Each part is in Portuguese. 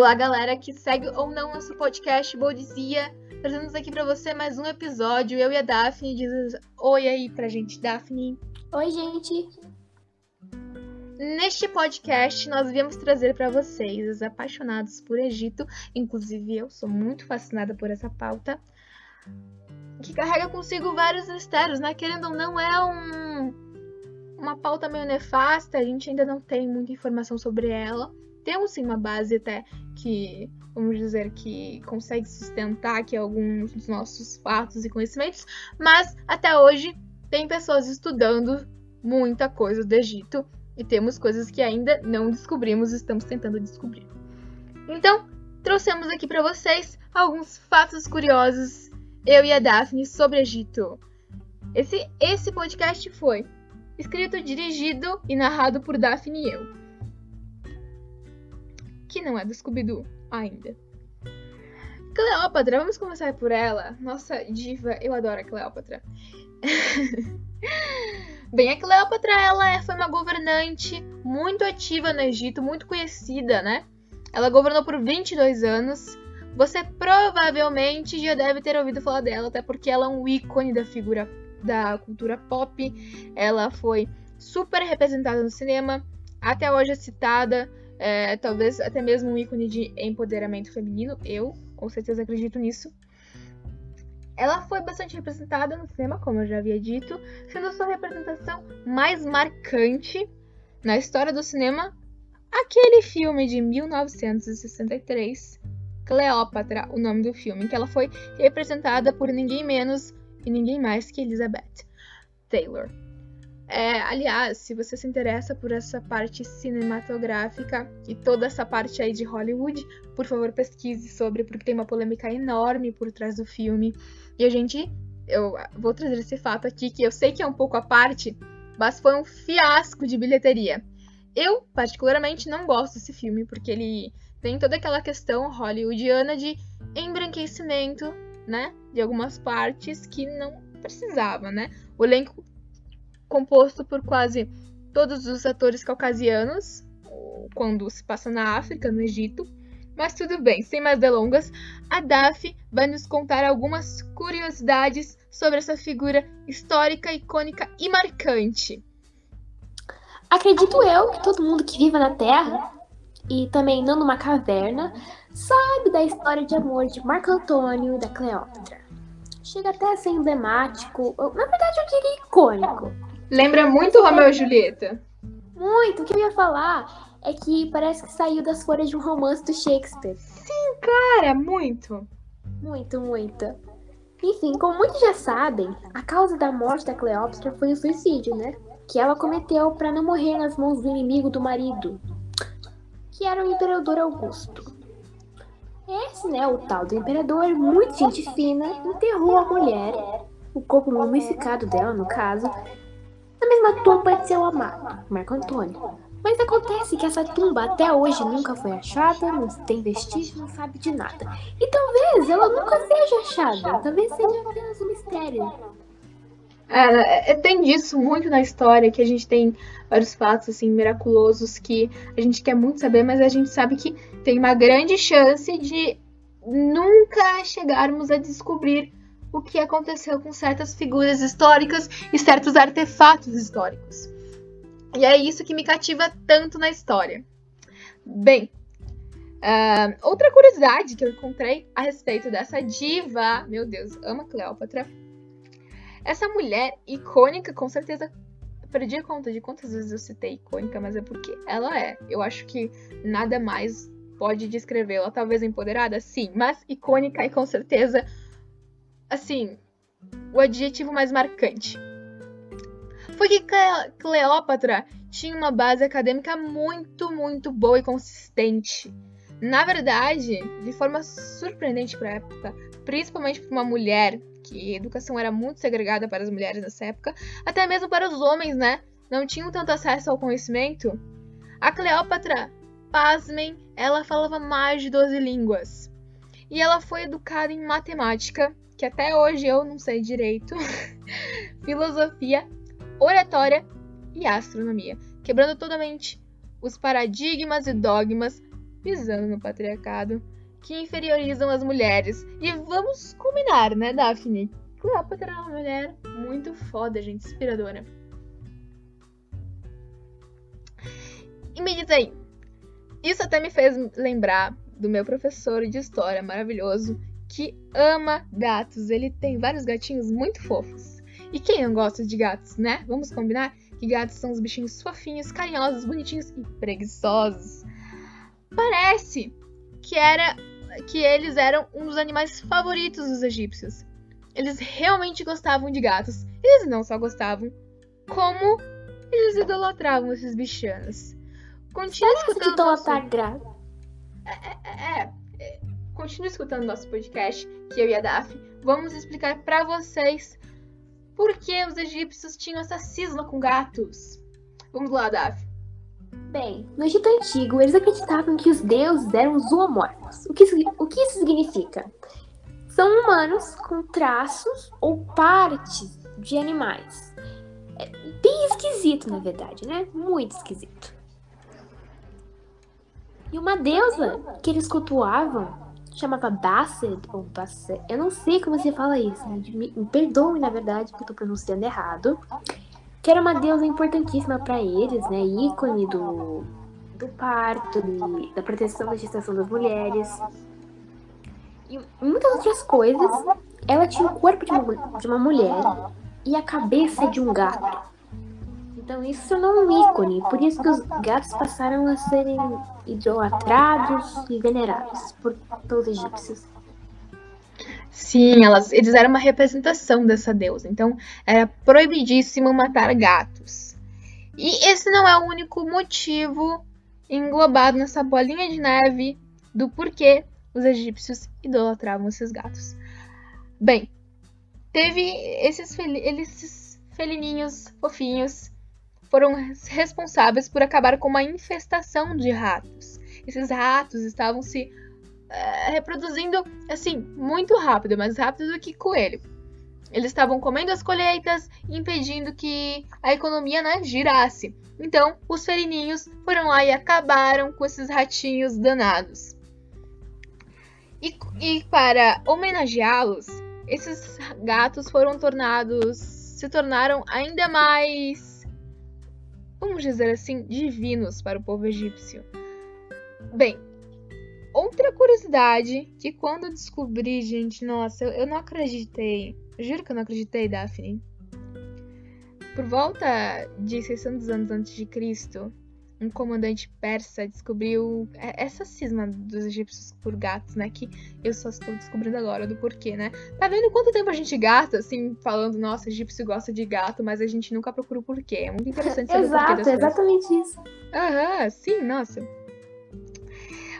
Olá, galera que segue ou não nosso podcast Bodizia. Trazemos aqui para você mais um episódio. Eu e a Daphne diz oi aí pra gente, Daphne. Oi, gente. Neste podcast, nós viemos trazer para vocês, os apaixonados por Egito, inclusive eu sou muito fascinada por essa pauta, que carrega consigo vários mistérios, né? Querendo ou não, é um, uma pauta meio nefasta, a gente ainda não tem muita informação sobre ela, temos sim uma base até que, vamos dizer, que consegue sustentar aqui alguns dos nossos fatos e conhecimentos, mas até hoje tem pessoas estudando muita coisa do Egito e temos coisas que ainda não descobrimos estamos tentando descobrir. Então, trouxemos aqui para vocês alguns fatos curiosos, eu e a Daphne, sobre Egito. Esse, esse podcast foi escrito, dirigido e narrado por Daphne e eu que não é do Scooby-Doo ainda. Cleópatra, vamos começar por ela. Nossa diva, eu adoro a Cleópatra. Bem, a Cleópatra ela é, foi uma governante muito ativa no Egito, muito conhecida, né? Ela governou por 22 anos. Você provavelmente já deve ter ouvido falar dela, até porque ela é um ícone da figura da cultura pop. Ela foi super representada no cinema, até hoje é citada é, talvez até mesmo um ícone de empoderamento feminino. Eu, com certeza, acredito nisso. Ela foi bastante representada no cinema, como eu já havia dito, sendo sua representação mais marcante na história do cinema aquele filme de 1963, Cleópatra, o nome do filme, em que ela foi representada por ninguém menos e ninguém mais que Elizabeth Taylor. É, aliás, se você se interessa por essa parte cinematográfica e toda essa parte aí de Hollywood, por favor pesquise sobre, porque tem uma polêmica enorme por trás do filme. E a gente, eu vou trazer esse fato aqui, que eu sei que é um pouco a parte, mas foi um fiasco de bilheteria. Eu, particularmente, não gosto desse filme, porque ele tem toda aquela questão hollywoodiana de embranquecimento, né? De algumas partes que não precisava, né? O elenco composto por quase todos os atores caucasianos, quando se passa na África, no Egito. Mas tudo bem, sem mais delongas, a Daf vai nos contar algumas curiosidades sobre essa figura histórica, icônica e marcante. Acredito eu que todo mundo que vive na Terra e também não numa caverna sabe da história de amor de Marco Antônio e da Cleópatra. Chega até a ser emblemático, na verdade eu diria icônico Lembra muito Romeu e Julieta. Muito. O que eu ia falar é que parece que saiu das folhas de um romance do Shakespeare. Sim, cara, muito. Muito, muito. Enfim, como muitos já sabem, a causa da morte da Cleópatra foi o suicídio, né? Que ela cometeu para não morrer nas mãos do inimigo do marido, que era o imperador Augusto. Esse, né, o tal do imperador, muito gente fina, enterrou a mulher, o corpo mumificado dela, no caso, na tumba de seu amado, Marco Antônio. Mas acontece que essa tumba até hoje nunca foi achada, não tem vestígio, não sabe de nada. E talvez ela nunca seja achada, talvez seja apenas um mistério. É, é, tem disso muito na história, que a gente tem vários fatos assim miraculosos que a gente quer muito saber, mas a gente sabe que tem uma grande chance de nunca chegarmos a descobrir o que aconteceu com certas figuras históricas e certos artefatos históricos. E é isso que me cativa tanto na história. Bem, uh, outra curiosidade que eu encontrei a respeito dessa diva, meu Deus, ama Cleópatra. Essa mulher icônica, com certeza perdi a conta de quantas vezes eu citei icônica, mas é porque ela é. Eu acho que nada mais pode descrevê-la. Talvez empoderada, sim, mas icônica e com certeza assim, o adjetivo mais marcante. Foi que Cleópatra tinha uma base acadêmica muito, muito boa e consistente. Na verdade, de forma surpreendente para a época, principalmente para uma mulher, que a educação era muito segregada para as mulheres nessa época, até mesmo para os homens, né? Não tinham tanto acesso ao conhecimento. A Cleópatra, pasmem, ela falava mais de 12 línguas. E ela foi educada em matemática, que até hoje eu não sei direito, filosofia, oratória e astronomia, quebrando totalmente os paradigmas e dogmas pisando no patriarcado, que inferiorizam as mulheres. E vamos combinar, né, Daphne? Cleópatra é uma mulher muito foda, gente, inspiradora. E me diz aí, isso até me fez lembrar do meu professor de história maravilhoso que ama gatos. Ele tem vários gatinhos muito fofos. E quem não gosta de gatos, né? Vamos combinar que gatos são os bichinhos fofinhos, carinhosos, bonitinhos e preguiçosos. Parece que era que eles eram um dos animais favoritos dos egípcios. Eles realmente gostavam de gatos. Eles não só gostavam, como eles idolatravam esses bichanos. Continue escutando. Nosso... É, é, é, é, continue escutando nosso podcast, que eu e a Daf vamos explicar para vocês por que os egípcios tinham essa cisma com gatos. Vamos lá, Daf. Bem, no Egito Antigo, eles acreditavam que os deuses eram zoomorfos. O que, o que isso significa? São humanos com traços ou partes de animais. É bem esquisito, na verdade, né? Muito esquisito. E uma deusa que eles cultuavam chamava Basset ou Basset. Eu não sei como se fala isso. Né? Me, me perdoe, na verdade, que eu tô pronunciando errado. Que era uma deusa importantíssima para eles, né? Ícone do, do parto, de, da proteção da gestação das mulheres e muitas outras coisas. Ela tinha o corpo de uma, de uma mulher e a cabeça de um gato. Então isso tornou um ícone, por isso que os gatos passaram a serem idolatrados e venerados por todos os egípcios. Sim, elas, eles eram uma representação dessa deusa, então era proibidíssimo matar gatos. E esse não é o único motivo englobado nessa bolinha de neve do porquê os egípcios idolatravam esses gatos. Bem, teve esses, fel esses felininhos fofinhos foram responsáveis por acabar com uma infestação de ratos. Esses ratos estavam se uh, reproduzindo assim muito rápido, mais rápido do que coelho. Eles estavam comendo as colheitas, impedindo que a economia né, girasse. Então, os felininhos foram lá e acabaram com esses ratinhos danados. E, e para homenageá-los, esses gatos foram tornados, se tornaram ainda mais, vamos dizer assim, divinos para o povo egípcio. Bem, outra curiosidade que quando eu descobri, gente, nossa, eu, não acreditei. Juro que eu não acreditei, Daphne. Por volta de 600 anos antes de Cristo, um comandante persa descobriu é, essa cisma dos egípcios por gatos, né? Que eu só estou descobrindo agora do porquê, né? Tá vendo quanto tempo a gente gasta, assim, falando, nossa, egípcio gosta de gato, mas a gente nunca procura o porquê. É muito interessante saber Exato, o porquê das exatamente coisas. isso. Aham, sim, nossa.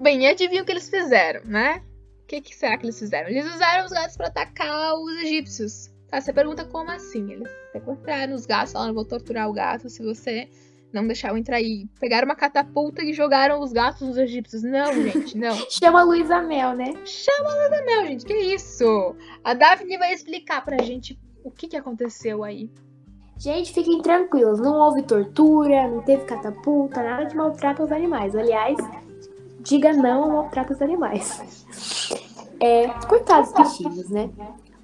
Bem, e adivinha o que eles fizeram, né? O que, que será que eles fizeram? Eles usaram os gatos para atacar os egípcios. Tá, você pergunta como assim? Eles sequestraram os gatos, falaram, vou torturar o gato se você não deixaram entrar aí. Pegaram uma catapulta e jogaram os gatos dos egípcios. Não, gente, não. Chama a Luísa Mel, né? Chama a Luísa Mel, gente. Que isso? A Daphne vai explicar pra gente o que, que aconteceu aí. Gente, fiquem tranquilos. Não houve tortura, não teve catapulta, nada de maltrato aos animais. Aliás, diga não ao maltrato aos animais. É, coitados bichinhos, né?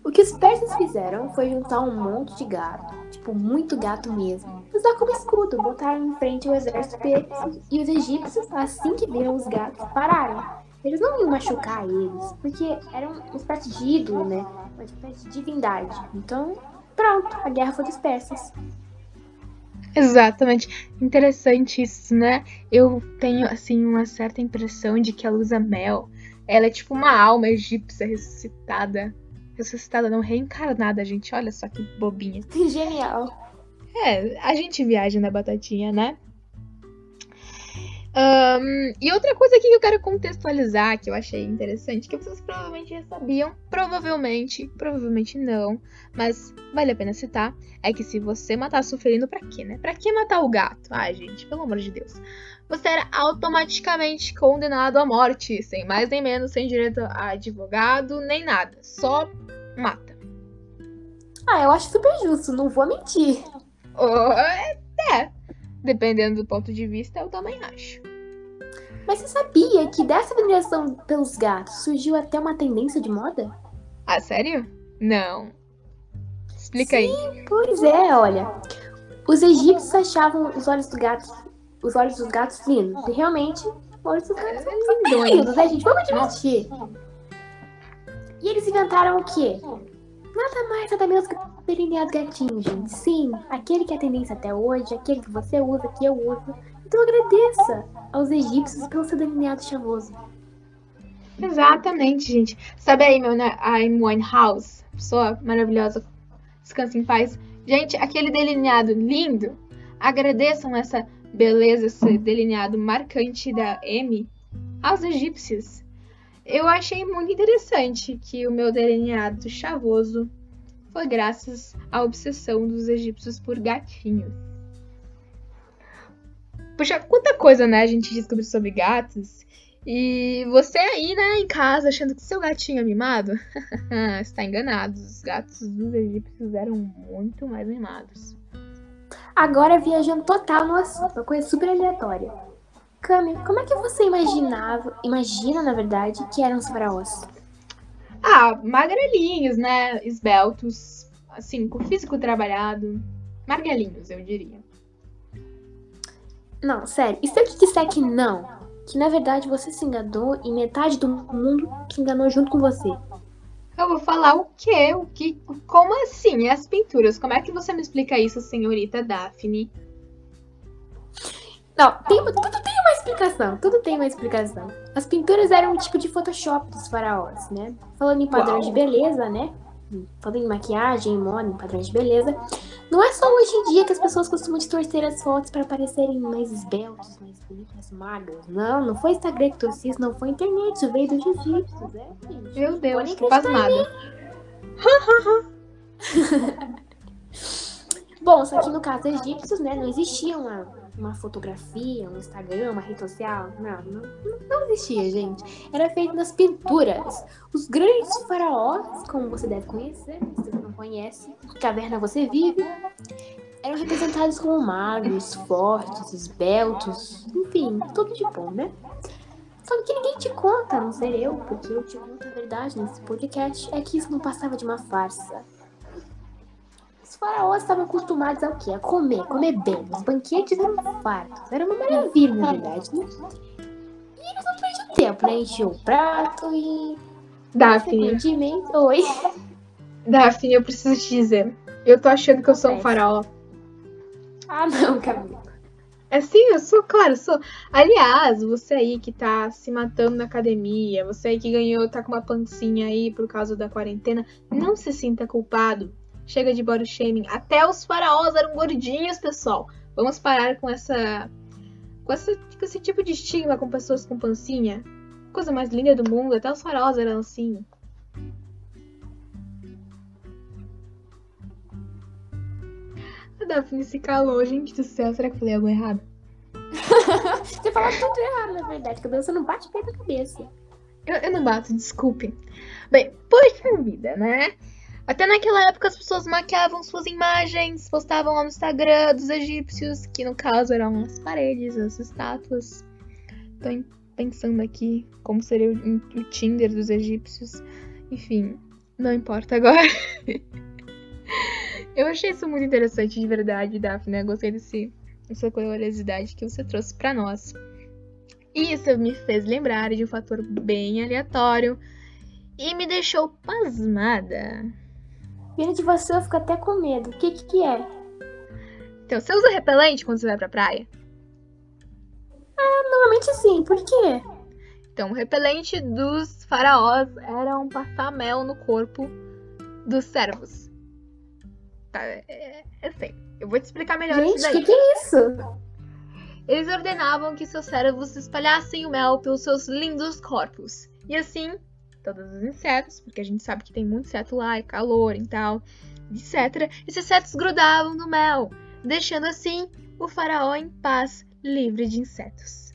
O que os persas fizeram foi juntar um monte de gato, tipo, muito gato mesmo, usar como escudo, botaram em frente o exército deles. E os egípcios, assim que viram os gatos, pararam. Eles não iam machucar eles, porque eram uma espécie de ídolo, né? Uma espécie de divindade. Então, pronto, a guerra foi dos persas. Exatamente. Interessante isso, né? Eu tenho, assim, uma certa impressão de que a Lusa Mel, ela é tipo uma alma egípcia ressuscitada ressuscitada, não reencarnada, gente. Olha só que bobinha. Genial. É, a gente viaja na batatinha, né? Um, e outra coisa aqui que eu quero contextualizar, que eu achei interessante, que vocês provavelmente já sabiam, provavelmente, provavelmente não, mas vale a pena citar, é que se você matar sofrendo, pra quê, né? Pra que matar o gato? Ai, gente, pelo amor de Deus. Você era automaticamente condenado à morte, sem mais nem menos, sem direito a advogado, nem nada. Só mata. Ah, eu acho super justo, não vou mentir. Oh, é, dependendo do ponto de vista, eu também acho. Mas você sabia que dessa veneração pelos gatos surgiu até uma tendência de moda? Ah, sério? Não. Explica aí. Pois é, olha. Os egípcios achavam os olhos do gato, os olhos dos gatos lindos. E realmente, os olhos dos gatos são lindos, né, gente? Vamos admitir. E eles inventaram o quê? Nada mais, nada menos que delineado gatinho, gente. Sim, aquele que é tendência até hoje, aquele que você usa, que eu uso. Então agradeça aos egípcios pelo seu delineado chavoso. Exatamente, gente. Sabe aí, meu, né? A Amy Winehouse, pessoa maravilhosa, descansa em paz. Gente, aquele delineado lindo. Agradeçam essa beleza, esse delineado marcante da Amy aos egípcios. Eu achei muito interessante que o meu delineado chavoso foi graças à obsessão dos egípcios por gatinhos. Puxa, quanta coisa, né, a gente descobriu sobre gatos. E você aí, né, em casa, achando que seu gatinho é mimado, está enganado. Os gatos dos egípcios eram muito mais mimados. Agora viajando total no assunto, uma coisa super aleatória. Cami, como é que você imaginava, imagina na verdade, que eram os faraós? Ah, magrelinhos, né? Esbeltos, assim, com físico trabalhado. Marguelinhos, eu diria. Não, sério, e se eu te disser que não? Que na verdade você se enganou e metade do mundo se enganou junto com você. Eu vou falar o quê? O que? Como assim? As pinturas? Como é que você me explica isso, senhorita Daphne? Não, tem, tudo tem explicação. Tudo tem uma explicação. As pinturas eram um tipo de Photoshop dos faraós, né? Falando em padrões de beleza, né? Falando em maquiagem, moda, em padrões de beleza. Não é só hoje em dia que as pessoas costumam distorcer as fotos para parecerem mais esbeltos, mais bonitas, magras. Não, não foi Instagram que trouxe isso, não foi internet, isso veio dos egípcios, né? Meu Deus, tô pasmada. Bom, só que no caso dos egípcios, né, não existia uma, uma fotografia, um Instagram, uma rede social, não, não, não existia, gente. Era feito nas pinturas. Os grandes faraós, como você deve conhecer, se você não conhece, caverna você vive, eram representados como magros, fortes, esbeltos, enfim, tudo de bom, né? Só que ninguém te conta, não ser eu, porque eu te conto a verdade nesse podcast, é que isso não passava de uma farsa. Faraós estavam acostumados ao quê? A comer, comer bem. Os banquetes eram fartos. Era uma maravilha, na verdade, né? E eles não perdiam tempo, né? Enchiam o prato e... Daphne. Oi. Daphne, eu preciso te dizer. Eu tô achando que eu sou um faraó. Ah, não, Camila. É sim, eu sou, claro, eu sou. Aliás, você aí que tá se matando na academia, você aí que ganhou, tá com uma pancinha aí por causa da quarentena, não se sinta culpado. Chega de body shaming. Até os faraós eram gordinhos, pessoal. Vamos parar com essa. com, essa, com esse tipo de estigma com pessoas com pancinha. Coisa mais linda do mundo, até os faraós eram assim. A Daphne se calou, gente do céu. Será que eu falei algo errado? Você fala tudo errado, na verdade. Você não bate bem na cabeça. Eu, eu não bato, desculpe. Bem, poxa vida, né? Até naquela época as pessoas maquiavam suas imagens, postavam lá no Instagram dos egípcios, que no caso eram as paredes, as estátuas. Tô pensando aqui como seria o, o Tinder dos egípcios. Enfim, não importa agora. Eu achei isso muito interessante de verdade, Daphne. Eu gostei desse, dessa curiosidade que você trouxe pra nós. Isso me fez lembrar de um fator bem aleatório e me deixou pasmada. Vendo de você, eu fico até com medo. O que que, que é? Então, você usa repelente quando você vai pra praia? Normalmente sim, por quê? Então, o repelente dos faraós era um passar mel no corpo dos servos. Tá, é, eu sei. Eu vou te explicar melhor Gente, isso o daí. que, que é isso? Eles ordenavam que seus servos espalhassem o mel pelos seus lindos corpos. E assim, todos os insetos, porque a gente sabe que tem muito inseto lá, é calor e tal, etc. Esses insetos grudavam no mel, deixando assim o faraó em paz, livre de insetos.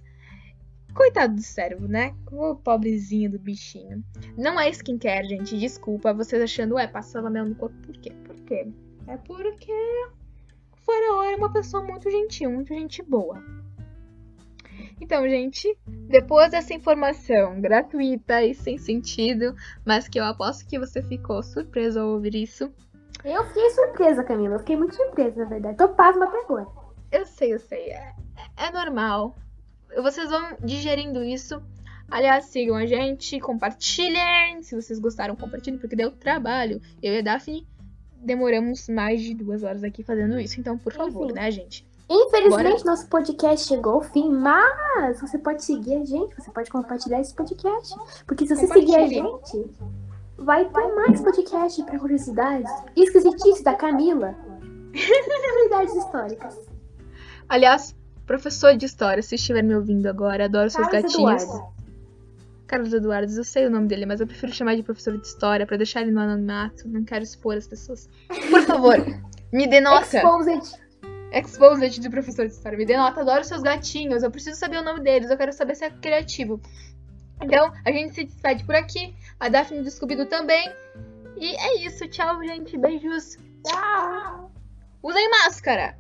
Coitado do servo, né? O pobrezinho do bichinho. Não é skincare, gente. Desculpa vocês achando, ué, passava mel no corpo. Por quê? Por quê? É porque o faraó era uma pessoa muito gentil, muito gente boa. Então, gente, depois dessa informação gratuita e sem sentido, mas que eu aposto que você ficou surpreso ao ouvir isso. Eu fiquei surpresa, Camila. Eu fiquei muito surpresa, na verdade. Tô pasma até agora. Eu sei, eu sei. É, é normal. Vocês vão digerindo isso. Aliás, sigam a gente, compartilhem. Se vocês gostaram, compartilhem, porque deu trabalho. Eu e a Daphne demoramos mais de duas horas aqui fazendo isso. Então, por favor, Enfim. né, gente? Infelizmente, Bora. nosso podcast chegou ao fim, mas você pode seguir a gente, você pode compartilhar esse podcast. Porque se você seguir a gente, vai ter mais podcast para curiosidades esquisitices da Camila. curiosidades históricas. Aliás, professor de história, se estiver me ouvindo agora, adoro seus Carlos gatinhos. Eduardo. Carlos Eduardo, eu sei o nome dele, mas eu prefiro chamar de professor de história pra deixar ele no anonimato. Não quero expor as pessoas. Por favor, me dê nota. Exposed. Exposed de professor de história. Me dê nota, adoro seus gatinhos. Eu preciso saber o nome deles. Eu quero saber se é criativo. Então, a gente se despede por aqui. A Daphne do Scooby-Doo também. E é isso. Tchau, gente. Beijos. Tchau. Usem máscara.